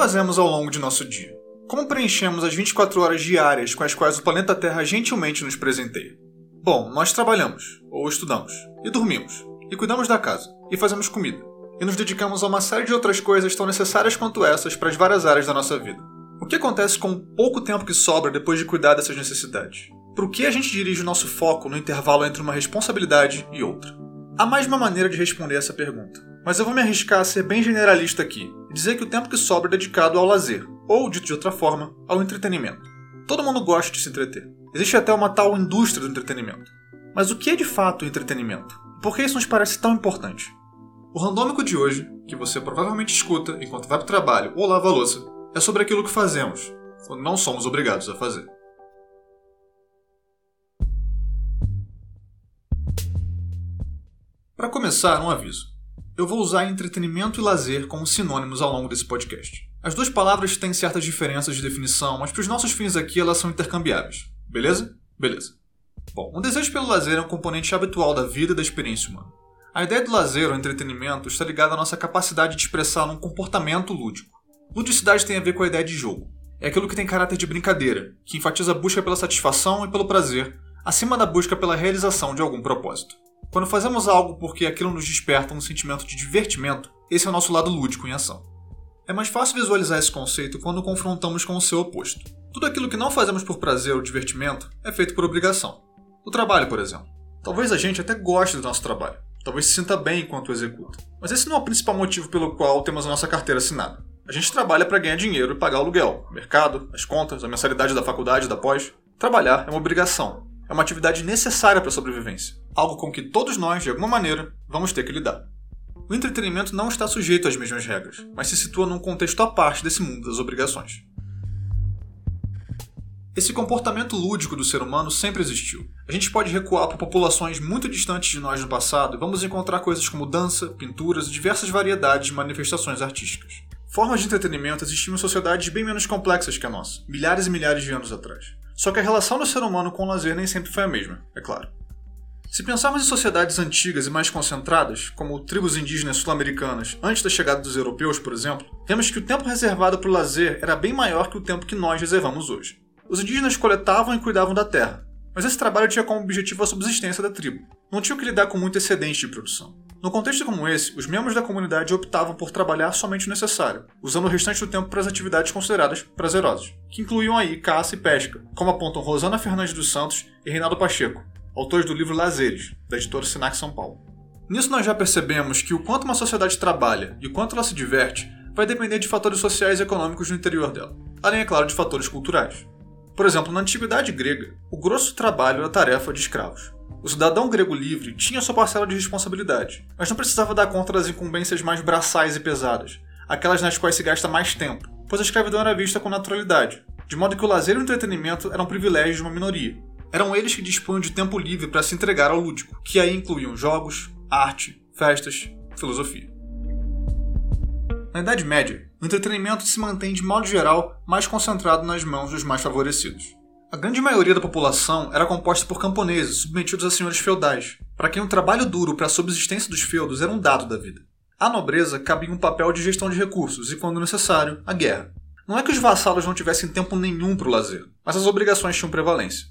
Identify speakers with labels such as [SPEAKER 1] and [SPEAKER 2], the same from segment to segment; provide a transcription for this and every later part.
[SPEAKER 1] fazemos ao longo de nosso dia? Como preenchemos as 24 horas diárias com as quais o planeta Terra gentilmente nos presenteia? Bom, nós trabalhamos, ou estudamos, e dormimos, e cuidamos da casa, e fazemos comida, e nos dedicamos a uma série de outras coisas tão necessárias quanto essas para as várias áreas da nossa vida. O que acontece com o pouco tempo que sobra depois de cuidar dessas necessidades? Por que a gente dirige o nosso foco no intervalo entre uma responsabilidade e outra? Há mais uma maneira de responder essa pergunta, mas eu vou me arriscar a ser bem generalista aqui e dizer que o tempo que sobra é dedicado ao lazer, ou, dito de outra forma, ao entretenimento. Todo mundo gosta de se entreter. Existe até uma tal indústria do entretenimento. Mas o que é de fato o entretenimento? Por que isso nos parece tão importante? O randômico de hoje, que você provavelmente escuta enquanto vai para o trabalho ou lava a louça, é sobre aquilo que fazemos, quando não somos obrigados a fazer. Para começar, um aviso. Eu vou usar entretenimento e lazer como sinônimos ao longo desse podcast. As duas palavras têm certas diferenças de definição, mas para os nossos fins aqui elas são intercambiáveis. Beleza? Beleza. Bom, o desejo pelo lazer é um componente habitual da vida e da experiência humana. A ideia do lazer ou entretenimento está ligada à nossa capacidade de expressar um comportamento lúdico. Ludicidade tem a ver com a ideia de jogo. É aquilo que tem caráter de brincadeira, que enfatiza a busca pela satisfação e pelo prazer, acima da busca pela realização de algum propósito. Quando fazemos algo porque aquilo nos desperta um sentimento de divertimento, esse é o nosso lado lúdico em ação. É mais fácil visualizar esse conceito quando confrontamos com o seu oposto. Tudo aquilo que não fazemos por prazer ou divertimento é feito por obrigação. O trabalho, por exemplo. Talvez a gente até goste do nosso trabalho, talvez se sinta bem enquanto o executa. Mas esse não é o principal motivo pelo qual temos a nossa carteira assinada. A gente trabalha para ganhar dinheiro e pagar o aluguel, o mercado, as contas, a mensalidade da faculdade, da pós. Trabalhar é uma obrigação, é uma atividade necessária para a sobrevivência, algo com que todos nós, de alguma maneira, vamos ter que lidar. O entretenimento não está sujeito às mesmas regras, mas se situa num contexto à parte desse mundo das obrigações. Esse comportamento lúdico do ser humano sempre existiu. A gente pode recuar para populações muito distantes de nós no passado e vamos encontrar coisas como dança, pinturas e diversas variedades de manifestações artísticas. Formas de entretenimento existiam em sociedades bem menos complexas que a nossa, milhares e milhares de anos atrás. Só que a relação do ser humano com o lazer nem sempre foi a mesma, é claro. Se pensarmos em sociedades antigas e mais concentradas, como tribos indígenas sul-americanas antes da chegada dos europeus, por exemplo, vemos que o tempo reservado para o lazer era bem maior que o tempo que nós reservamos hoje. Os indígenas coletavam e cuidavam da terra, mas esse trabalho tinha como objetivo a subsistência da tribo. Não tinham que lidar com muito excedente de produção. No contexto como esse, os membros da comunidade optavam por trabalhar somente o necessário, usando o restante do tempo para as atividades consideradas prazerosas, que incluíam aí caça e pesca, como apontam Rosana Fernandes dos Santos e Reinaldo Pacheco, autores do livro Lazeres, da editora Sinac São Paulo. Nisso nós já percebemos que o quanto uma sociedade trabalha e o quanto ela se diverte vai depender de fatores sociais e econômicos no interior dela, além, é claro, de fatores culturais. Por exemplo, na antiguidade grega, o grosso trabalho era tarefa de escravos. O cidadão grego livre tinha sua parcela de responsabilidade, mas não precisava dar conta das incumbências mais braçais e pesadas, aquelas nas quais se gasta mais tempo, pois a escravidão era vista com naturalidade, de modo que o lazer e o entretenimento eram privilégios de uma minoria. Eram eles que dispunham de tempo livre para se entregar ao lúdico, que aí incluíam jogos, arte, festas, filosofia. Na Idade Média, o entretenimento se mantém de modo geral mais concentrado nas mãos dos mais favorecidos. A grande maioria da população era composta por camponeses submetidos a senhores feudais, para quem o trabalho duro para a subsistência dos feudos era um dado da vida. À nobreza cabia um papel de gestão de recursos e, quando necessário, a guerra. Não é que os vassalos não tivessem tempo nenhum para o lazer, mas as obrigações tinham prevalência.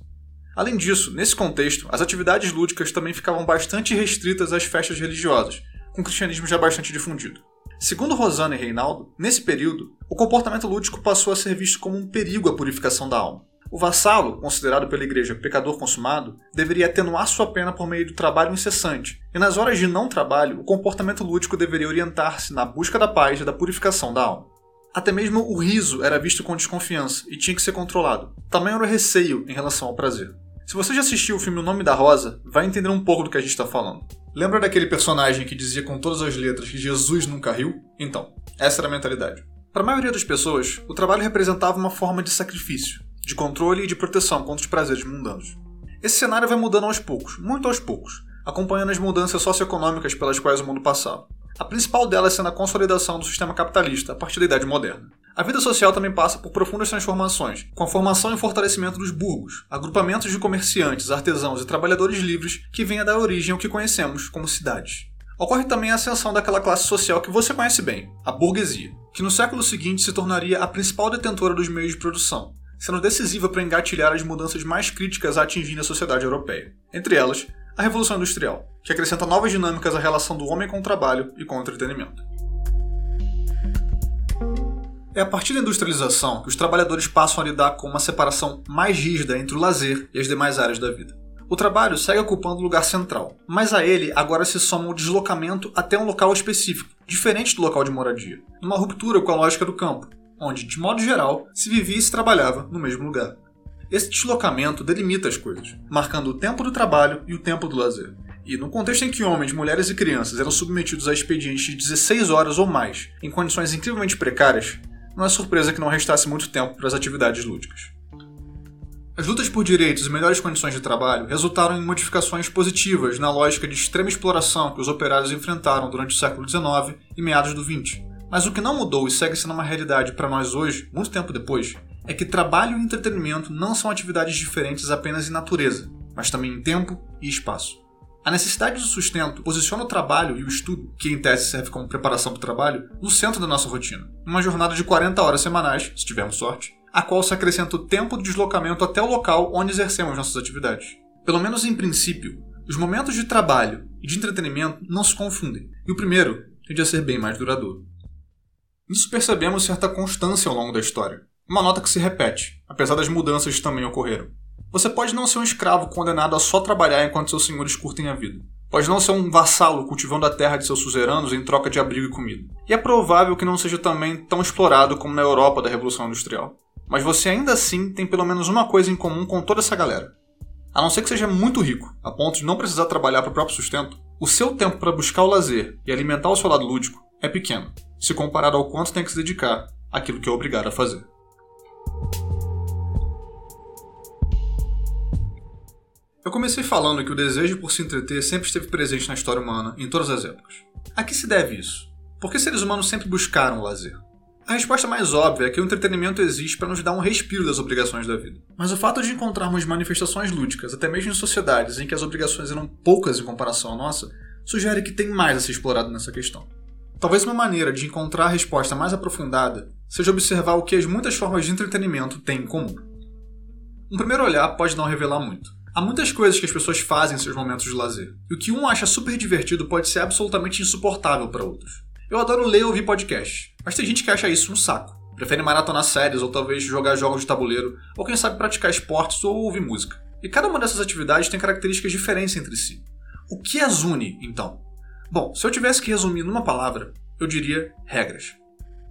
[SPEAKER 1] Além disso, nesse contexto, as atividades lúdicas também ficavam bastante restritas às festas religiosas, com o cristianismo já bastante difundido. Segundo Rosana e Reinaldo, nesse período, o comportamento lúdico passou a ser visto como um perigo à purificação da alma. O vassalo, considerado pela igreja pecador consumado, deveria atenuar sua pena por meio do trabalho incessante, e nas horas de não trabalho, o comportamento lúdico deveria orientar-se na busca da paz e da purificação da alma. Até mesmo o riso era visto com desconfiança e tinha que ser controlado. Tamanho era o receio em relação ao prazer. Se você já assistiu o filme O Nome da Rosa, vai entender um pouco do que a gente está falando. Lembra daquele personagem que dizia com todas as letras que Jesus nunca riu? Então, essa era a mentalidade. Para a maioria das pessoas, o trabalho representava uma forma de sacrifício, de controle e de proteção contra os prazeres mundanos. Esse cenário vai mudando aos poucos, muito aos poucos, acompanhando as mudanças socioeconômicas pelas quais o mundo passava. A principal delas sendo a consolidação do sistema capitalista a partir da Idade Moderna. A vida social também passa por profundas transformações, com a formação e fortalecimento dos burgos, agrupamentos de comerciantes, artesãos e trabalhadores livres que vêm a dar origem ao que conhecemos como cidades. Ocorre também a ascensão daquela classe social que você conhece bem, a burguesia, que no século seguinte se tornaria a principal detentora dos meios de produção, sendo decisiva para engatilhar as mudanças mais críticas a atingir a sociedade europeia. Entre elas, a Revolução Industrial, que acrescenta novas dinâmicas à relação do homem com o trabalho e com o entretenimento. É a partir da industrialização que os trabalhadores passam a lidar com uma separação mais rígida entre o lazer e as demais áreas da vida. O trabalho segue ocupando o lugar central, mas a ele agora se soma o deslocamento até um local específico, diferente do local de moradia, numa ruptura com a lógica do campo, onde, de modo geral, se vivia e se trabalhava no mesmo lugar. Esse deslocamento delimita as coisas, marcando o tempo do trabalho e o tempo do lazer. E no contexto em que homens, mulheres e crianças eram submetidos a expedientes de 16 horas ou mais, em condições incrivelmente precárias, não é surpresa que não restasse muito tempo para as atividades lúdicas. As lutas por direitos e melhores condições de trabalho resultaram em modificações positivas na lógica de extrema exploração que os operários enfrentaram durante o século XIX e meados do XX. Mas o que não mudou e segue sendo uma realidade para nós hoje, muito tempo depois, é que trabalho e entretenimento não são atividades diferentes apenas em natureza, mas também em tempo e espaço. A necessidade do sustento posiciona o trabalho e o estudo, que em tese serve como preparação para o trabalho, no centro da nossa rotina. Uma jornada de 40 horas semanais, se tivermos sorte, a qual se acrescenta o tempo de deslocamento até o local onde exercemos nossas atividades. Pelo menos em princípio, os momentos de trabalho e de entretenimento não se confundem, e o primeiro tende a ser bem mais duradouro. Nisso percebemos certa constância ao longo da história, uma nota que se repete, apesar das mudanças que também ocorreram. Você pode não ser um escravo condenado a só trabalhar enquanto seus senhores curtem a vida. Pode não ser um vassalo cultivando a terra de seus suzeranos em troca de abrigo e comida. E é provável que não seja também tão explorado como na Europa da Revolução Industrial mas você ainda assim tem pelo menos uma coisa em comum com toda essa galera. A não ser que seja muito rico, a ponto de não precisar trabalhar para o próprio sustento, o seu tempo para buscar o lazer e alimentar o seu lado lúdico é pequeno, se comparado ao quanto tem que se dedicar àquilo que é obrigado a fazer. Eu comecei falando que o desejo por se entreter sempre esteve presente na história humana, em todas as épocas. A que se deve isso? Por que seres humanos sempre buscaram o lazer? A resposta mais óbvia é que o entretenimento existe para nos dar um respiro das obrigações da vida. Mas o fato de encontrarmos manifestações lúdicas, até mesmo em sociedades em que as obrigações eram poucas em comparação à nossa, sugere que tem mais a ser explorado nessa questão. Talvez uma maneira de encontrar a resposta mais aprofundada seja observar o que as muitas formas de entretenimento têm em comum. Um primeiro olhar pode não revelar muito. Há muitas coisas que as pessoas fazem em seus momentos de lazer, e o que um acha super divertido pode ser absolutamente insuportável para outros. Eu adoro ler e ouvir podcast, mas tem gente que acha isso um saco. Prefere maratonar séries ou talvez jogar jogos de tabuleiro, ou quem sabe praticar esportes ou ouvir música. E cada uma dessas atividades tem características diferentes entre si. O que as une, então? Bom, se eu tivesse que resumir numa palavra, eu diria regras.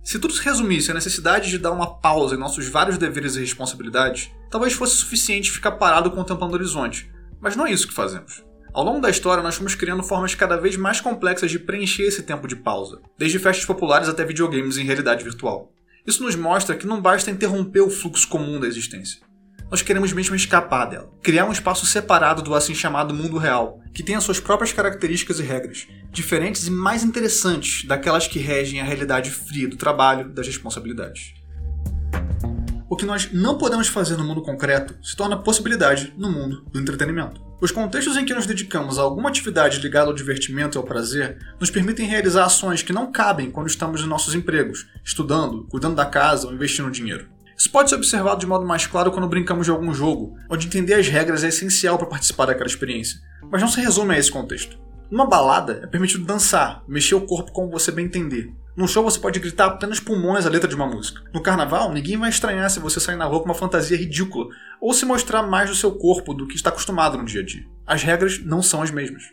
[SPEAKER 1] Se tudo se resumisse à necessidade de dar uma pausa em nossos vários deveres e responsabilidades, talvez fosse suficiente ficar parado contemplando o horizonte. Mas não é isso que fazemos. Ao longo da história, nós fomos criando formas cada vez mais complexas de preencher esse tempo de pausa, desde festas populares até videogames em realidade virtual. Isso nos mostra que não basta interromper o fluxo comum da existência. Nós queremos mesmo escapar dela, criar um espaço separado do assim chamado mundo real, que tenha suas próprias características e regras, diferentes e mais interessantes daquelas que regem a realidade fria do trabalho das responsabilidades. O que nós não podemos fazer no mundo concreto se torna possibilidade no mundo do entretenimento. Os contextos em que nos dedicamos a alguma atividade ligada ao divertimento e ao prazer nos permitem realizar ações que não cabem quando estamos em nossos empregos, estudando, cuidando da casa ou investindo dinheiro. Isso pode ser observado de modo mais claro quando brincamos de algum jogo, onde entender as regras é essencial para participar daquela experiência, mas não se resume a esse contexto. Numa balada, é permitido dançar, mexer o corpo como você bem entender. Num show você pode gritar apenas pulmões a letra de uma música. No carnaval, ninguém vai estranhar se você sair na rua com uma fantasia ridícula ou se mostrar mais do seu corpo do que está acostumado no dia a dia. As regras não são as mesmas.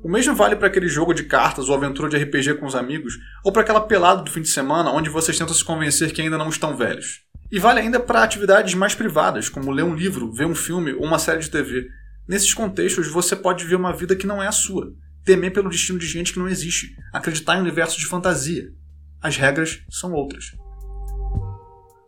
[SPEAKER 1] O mesmo vale para aquele jogo de cartas ou aventura de RPG com os amigos, ou para aquela pelada do fim de semana onde vocês tentam se convencer que ainda não estão velhos. E vale ainda para atividades mais privadas, como ler um livro, ver um filme ou uma série de TV. Nesses contextos, você pode ver uma vida que não é a sua, temer pelo destino de gente que não existe, acreditar em universos de fantasia, as regras são outras.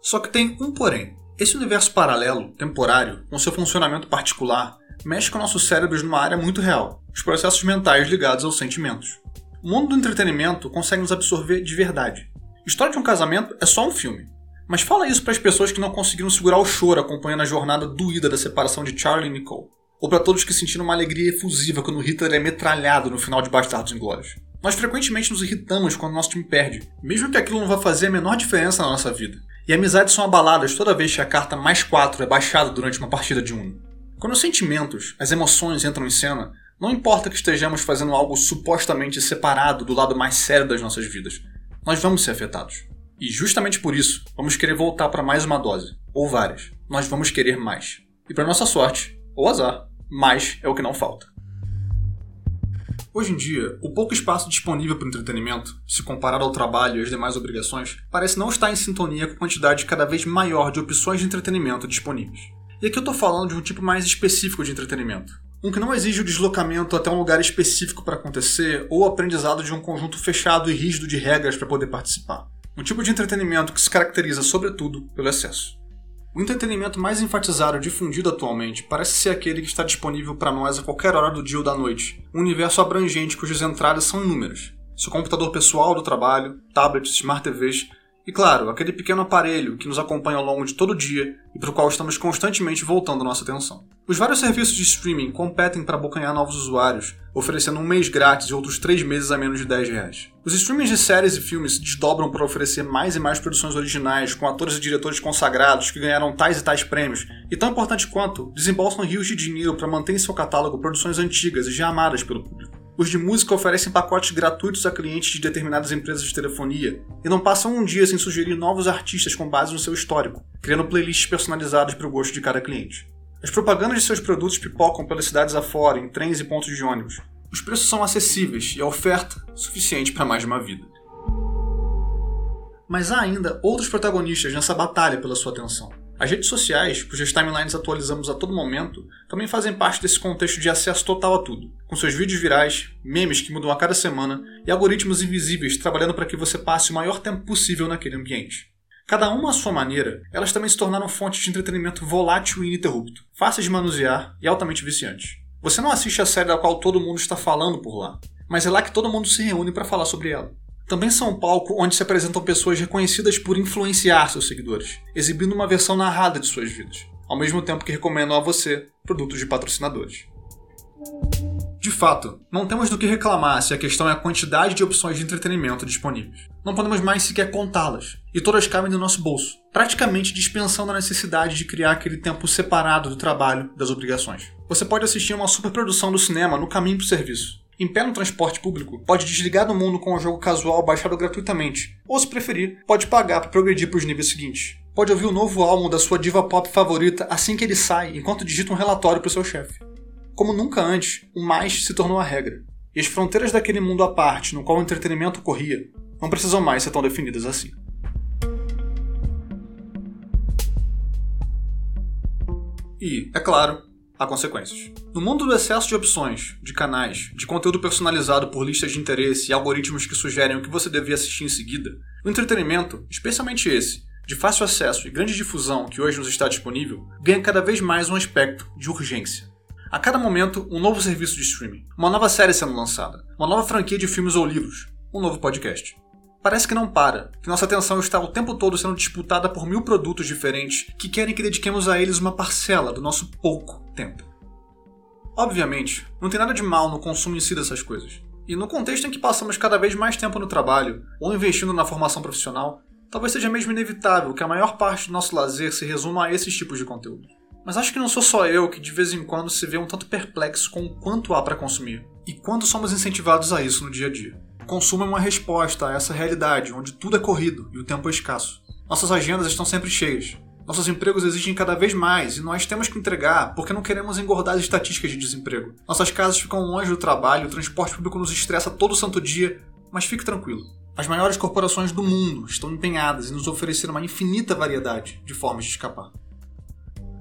[SPEAKER 1] Só que tem um porém. Esse universo paralelo, temporário, com seu funcionamento particular, mexe com nossos cérebros numa área muito real, os processos mentais ligados aos sentimentos. O mundo do entretenimento consegue nos absorver de verdade. História de um casamento é só um filme. Mas fala isso para as pessoas que não conseguiram segurar o choro acompanhando a jornada doída da separação de Charlie e Nicole. ou para todos que sentiram uma alegria efusiva quando Hitler é metralhado no final de Bastardos Inglórios. Nós frequentemente nos irritamos quando nosso time perde, mesmo que aquilo não vá fazer a menor diferença na nossa vida. E amizades são abaladas toda vez que a carta mais 4 é baixada durante uma partida de Uno. Quando os sentimentos, as emoções entram em cena, não importa que estejamos fazendo algo supostamente separado do lado mais sério das nossas vidas, nós vamos ser afetados. E justamente por isso, vamos querer voltar para mais uma dose, ou várias. Nós vamos querer mais. E para nossa sorte, ou azar, mais é o que não falta. Hoje em dia, o pouco espaço disponível para o entretenimento, se comparado ao trabalho e às demais obrigações, parece não estar em sintonia com a quantidade cada vez maior de opções de entretenimento disponíveis. E aqui eu estou falando de um tipo mais específico de entretenimento. Um que não exige o deslocamento até um lugar específico para acontecer ou o aprendizado de um conjunto fechado e rígido de regras para poder participar. Um tipo de entretenimento que se caracteriza, sobretudo, pelo excesso. O entretenimento mais enfatizado e difundido atualmente parece ser aquele que está disponível para nós a qualquer hora do dia ou da noite, um universo abrangente cujas entradas são inúmeras. Seu computador pessoal do trabalho, tablets, smart TVs e, claro, aquele pequeno aparelho que nos acompanha ao longo de todo o dia e para o qual estamos constantemente voltando nossa atenção. Os vários serviços de streaming competem para abocanhar novos usuários, oferecendo um mês grátis e outros três meses a menos de 10 reais. Os streamings de séries e filmes se desdobram para oferecer mais e mais produções originais, com atores e diretores consagrados que ganharam tais e tais prêmios, e tão importante quanto, desembolsam rios de dinheiro para manter em seu catálogo produções antigas e já amadas pelo público. Os de música oferecem pacotes gratuitos a clientes de determinadas empresas de telefonia e não passam um dia sem sugerir novos artistas com base no seu histórico, criando playlists personalizadas para o gosto de cada cliente. As propagandas de seus produtos pipocam pelas cidades afora, em trens e pontos de ônibus. Os preços são acessíveis e a oferta suficiente para mais de uma vida. Mas há ainda outros protagonistas nessa batalha pela sua atenção. As redes sociais, cujas timelines atualizamos a todo momento, também fazem parte desse contexto de acesso total a tudo, com seus vídeos virais, memes que mudam a cada semana e algoritmos invisíveis trabalhando para que você passe o maior tempo possível naquele ambiente. Cada uma à sua maneira, elas também se tornaram fontes de entretenimento volátil e ininterrupto, fáceis de manusear e altamente viciantes. Você não assiste a série da qual todo mundo está falando por lá, mas é lá que todo mundo se reúne para falar sobre ela também são um palco onde se apresentam pessoas reconhecidas por influenciar seus seguidores, exibindo uma versão narrada de suas vidas, ao mesmo tempo que recomendam a você produtos de patrocinadores. De fato, não temos do que reclamar se a questão é a quantidade de opções de entretenimento disponíveis. Não podemos mais sequer contá-las, e todas cabem no nosso bolso, praticamente dispensando a necessidade de criar aquele tempo separado do trabalho das obrigações. Você pode assistir a uma superprodução do cinema no caminho para o serviço, em pé no transporte público, pode desligar do mundo com o jogo casual baixado gratuitamente, ou se preferir, pode pagar para progredir para os níveis seguintes. Pode ouvir o novo álbum da sua diva pop favorita assim que ele sai, enquanto digita um relatório para o seu chefe. Como nunca antes, o mais se tornou a regra. E as fronteiras daquele mundo à parte no qual o entretenimento ocorria não precisam mais ser tão definidas assim. E, é claro, há consequências. No mundo do excesso de opções, de canais, de conteúdo personalizado por listas de interesse e algoritmos que sugerem o que você devia assistir em seguida, o entretenimento, especialmente esse, de fácil acesso e grande difusão que hoje nos está disponível, ganha cada vez mais um aspecto de urgência. A cada momento, um novo serviço de streaming, uma nova série sendo lançada, uma nova franquia de filmes ou livros, um novo podcast parece que não para, que nossa atenção está o tempo todo sendo disputada por mil produtos diferentes que querem que dediquemos a eles uma parcela do nosso pouco tempo. Obviamente, não tem nada de mal no consumo em si dessas coisas. E no contexto em que passamos cada vez mais tempo no trabalho ou investindo na formação profissional, talvez seja mesmo inevitável que a maior parte do nosso lazer se resuma a esses tipos de conteúdo. Mas acho que não sou só eu que de vez em quando se vê um tanto perplexo com o quanto há para consumir e quando somos incentivados a isso no dia a dia consumo é uma resposta a essa realidade, onde tudo é corrido e o tempo é escasso. Nossas agendas estão sempre cheias. Nossos empregos exigem cada vez mais e nós temos que entregar porque não queremos engordar as estatísticas de desemprego. Nossas casas ficam longe do trabalho, o transporte público nos estressa todo santo dia, mas fique tranquilo. As maiores corporações do mundo estão empenhadas em nos oferecer uma infinita variedade de formas de escapar.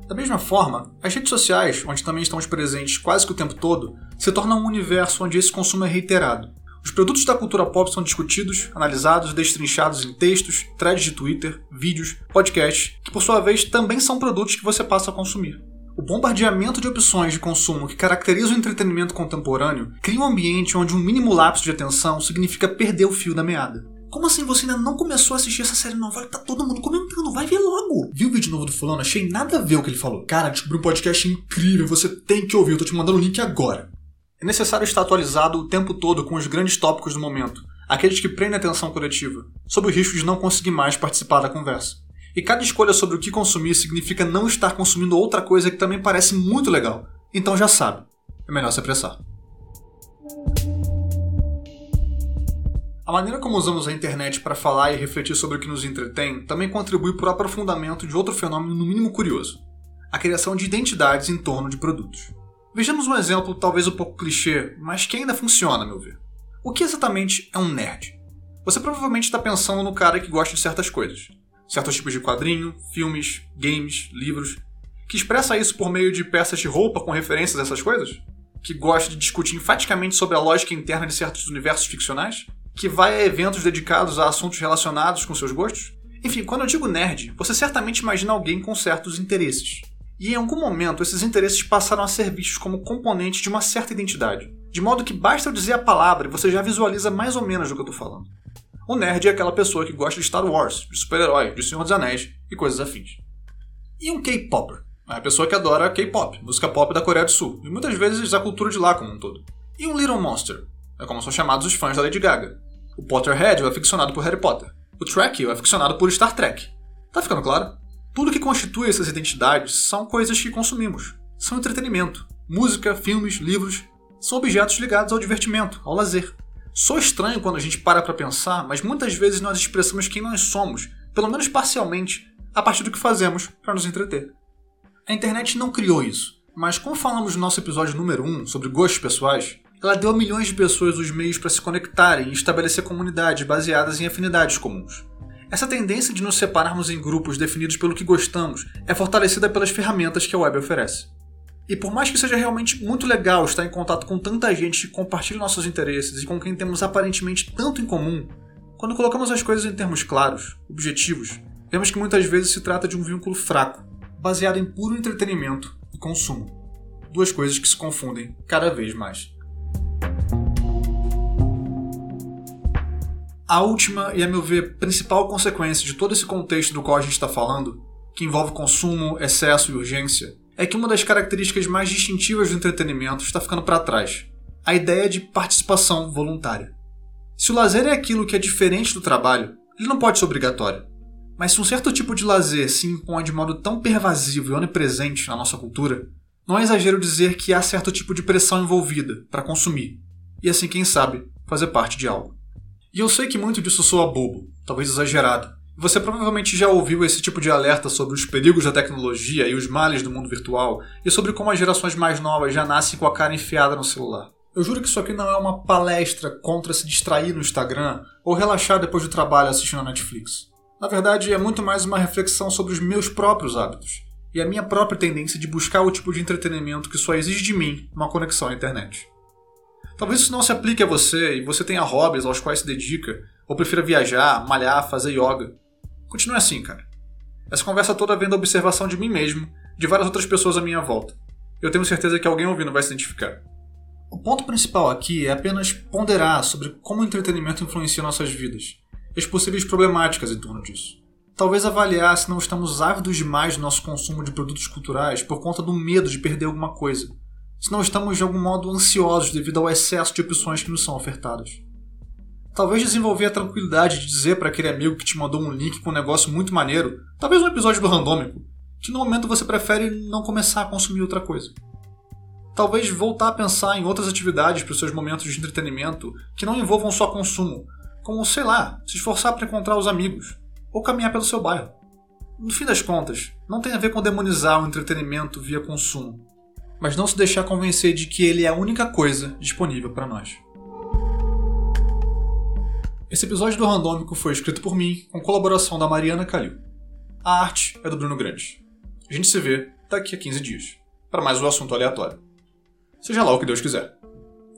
[SPEAKER 1] Da mesma forma, as redes sociais, onde também estamos presentes quase que o tempo todo, se tornam um universo onde esse consumo é reiterado. Os produtos da cultura pop são discutidos, analisados e destrinchados em textos, threads de Twitter, vídeos, podcasts, que por sua vez também são produtos que você passa a consumir. O bombardeamento de opções de consumo que caracteriza o entretenimento contemporâneo cria um ambiente onde um mínimo lapso de atenção significa perder o fio da meada. Como assim você ainda não começou a assistir essa série nova? Tá todo mundo comentando, vai ver logo. Viu o vídeo novo do fulano? Achei nada a ver o que ele falou. Cara, descobri um podcast incrível, você tem que ouvir, eu tô te mandando o link agora. É necessário estar atualizado o tempo todo com os grandes tópicos do momento, aqueles que prendem a atenção coletiva, sob o risco de não conseguir mais participar da conversa. E cada escolha sobre o que consumir significa não estar consumindo outra coisa que também parece muito legal. Então já sabe, é melhor se apressar. A maneira como usamos a internet para falar e refletir sobre o que nos entretém também contribui para o aprofundamento de outro fenômeno no mínimo curioso: a criação de identidades em torno de produtos. Vejamos um exemplo talvez um pouco clichê, mas que ainda funciona, a meu ver. O que exatamente é um nerd? Você provavelmente está pensando no cara que gosta de certas coisas. Certos tipos de quadrinho, filmes, games, livros, que expressa isso por meio de peças de roupa com referências a essas coisas? Que gosta de discutir enfaticamente sobre a lógica interna de certos universos ficcionais? que vai a eventos dedicados a assuntos relacionados com seus gostos? Enfim, quando eu digo nerd, você certamente imagina alguém com certos interesses. E em algum momento esses interesses passaram a ser vistos como componentes de uma certa identidade. De modo que basta eu dizer a palavra e você já visualiza mais ou menos do que eu estou falando. O nerd é aquela pessoa que gosta de Star Wars, de super-herói, de Senhor dos Anéis e coisas afins. E um K-Popper? É a pessoa que adora K-pop, música pop da Coreia do Sul, e muitas vezes a cultura de lá como um todo. E um Little Monster? É como são chamados os fãs da Lady Gaga. O Potterhead é aficionado por Harry Potter. O Trekkie é aficionado por Star Trek. Tá ficando claro? Tudo que constitui essas identidades são coisas que consumimos. São entretenimento. Música, filmes, livros. São objetos ligados ao divertimento, ao lazer. Só estranho quando a gente para para pensar, mas muitas vezes nós expressamos quem nós somos, pelo menos parcialmente, a partir do que fazemos para nos entreter. A internet não criou isso, mas como falamos no nosso episódio número 1 sobre gostos pessoais, ela deu a milhões de pessoas os meios para se conectarem e estabelecer comunidades baseadas em afinidades comuns. Essa tendência de nos separarmos em grupos definidos pelo que gostamos é fortalecida pelas ferramentas que a web oferece. E por mais que seja realmente muito legal estar em contato com tanta gente que compartilha nossos interesses e com quem temos aparentemente tanto em comum, quando colocamos as coisas em termos claros, objetivos, vemos que muitas vezes se trata de um vínculo fraco, baseado em puro entretenimento e consumo. Duas coisas que se confundem cada vez mais. A última e, a meu ver, principal consequência de todo esse contexto do qual a gente está falando, que envolve consumo, excesso e urgência, é que uma das características mais distintivas do entretenimento está ficando para trás: a ideia de participação voluntária. Se o lazer é aquilo que é diferente do trabalho, ele não pode ser obrigatório. Mas se um certo tipo de lazer se impõe de modo tão pervasivo e onipresente na nossa cultura, não é exagero dizer que há certo tipo de pressão envolvida para consumir, e assim, quem sabe, fazer parte de algo. E eu sei que muito disso soa bobo, talvez exagerado. Você provavelmente já ouviu esse tipo de alerta sobre os perigos da tecnologia e os males do mundo virtual, e sobre como as gerações mais novas já nascem com a cara enfiada no celular. Eu juro que isso aqui não é uma palestra contra se distrair no Instagram ou relaxar depois do trabalho assistindo a Netflix. Na verdade, é muito mais uma reflexão sobre os meus próprios hábitos e a minha própria tendência de buscar o tipo de entretenimento que só exige de mim uma conexão à internet. Talvez isso não se aplique a você e você tenha hobbies aos quais se dedica, ou prefira viajar, malhar, fazer yoga. Continue assim, cara. Essa conversa toda vem da observação de mim mesmo, de várias outras pessoas à minha volta. Eu tenho certeza que alguém ouvindo vai se identificar. O ponto principal aqui é apenas ponderar sobre como o entretenimento influencia nossas vidas e as possíveis problemáticas em torno disso. Talvez avaliar se não estamos ávidos demais do nosso consumo de produtos culturais por conta do medo de perder alguma coisa, se não estamos de algum modo ansiosos devido ao excesso de opções que nos são ofertadas. Talvez desenvolver a tranquilidade de dizer para aquele amigo que te mandou um link com um negócio muito maneiro, talvez um episódio do Randômico, que no momento você prefere não começar a consumir outra coisa. Talvez voltar a pensar em outras atividades para os seus momentos de entretenimento que não envolvam só consumo, como, sei lá, se esforçar para encontrar os amigos, ou caminhar pelo seu bairro. No fim das contas, não tem a ver com demonizar o entretenimento via consumo, mas não se deixar convencer de que ele é a única coisa disponível para nós. Esse episódio do Randômico foi escrito por mim, com colaboração da Mariana Calil. A arte é do Bruno Grande. A gente se vê daqui a 15 dias, para mais um assunto aleatório. Seja lá o que Deus quiser.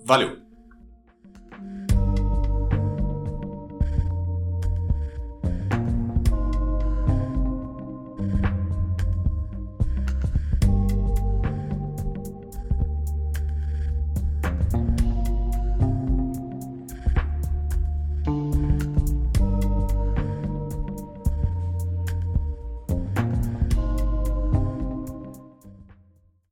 [SPEAKER 1] Valeu!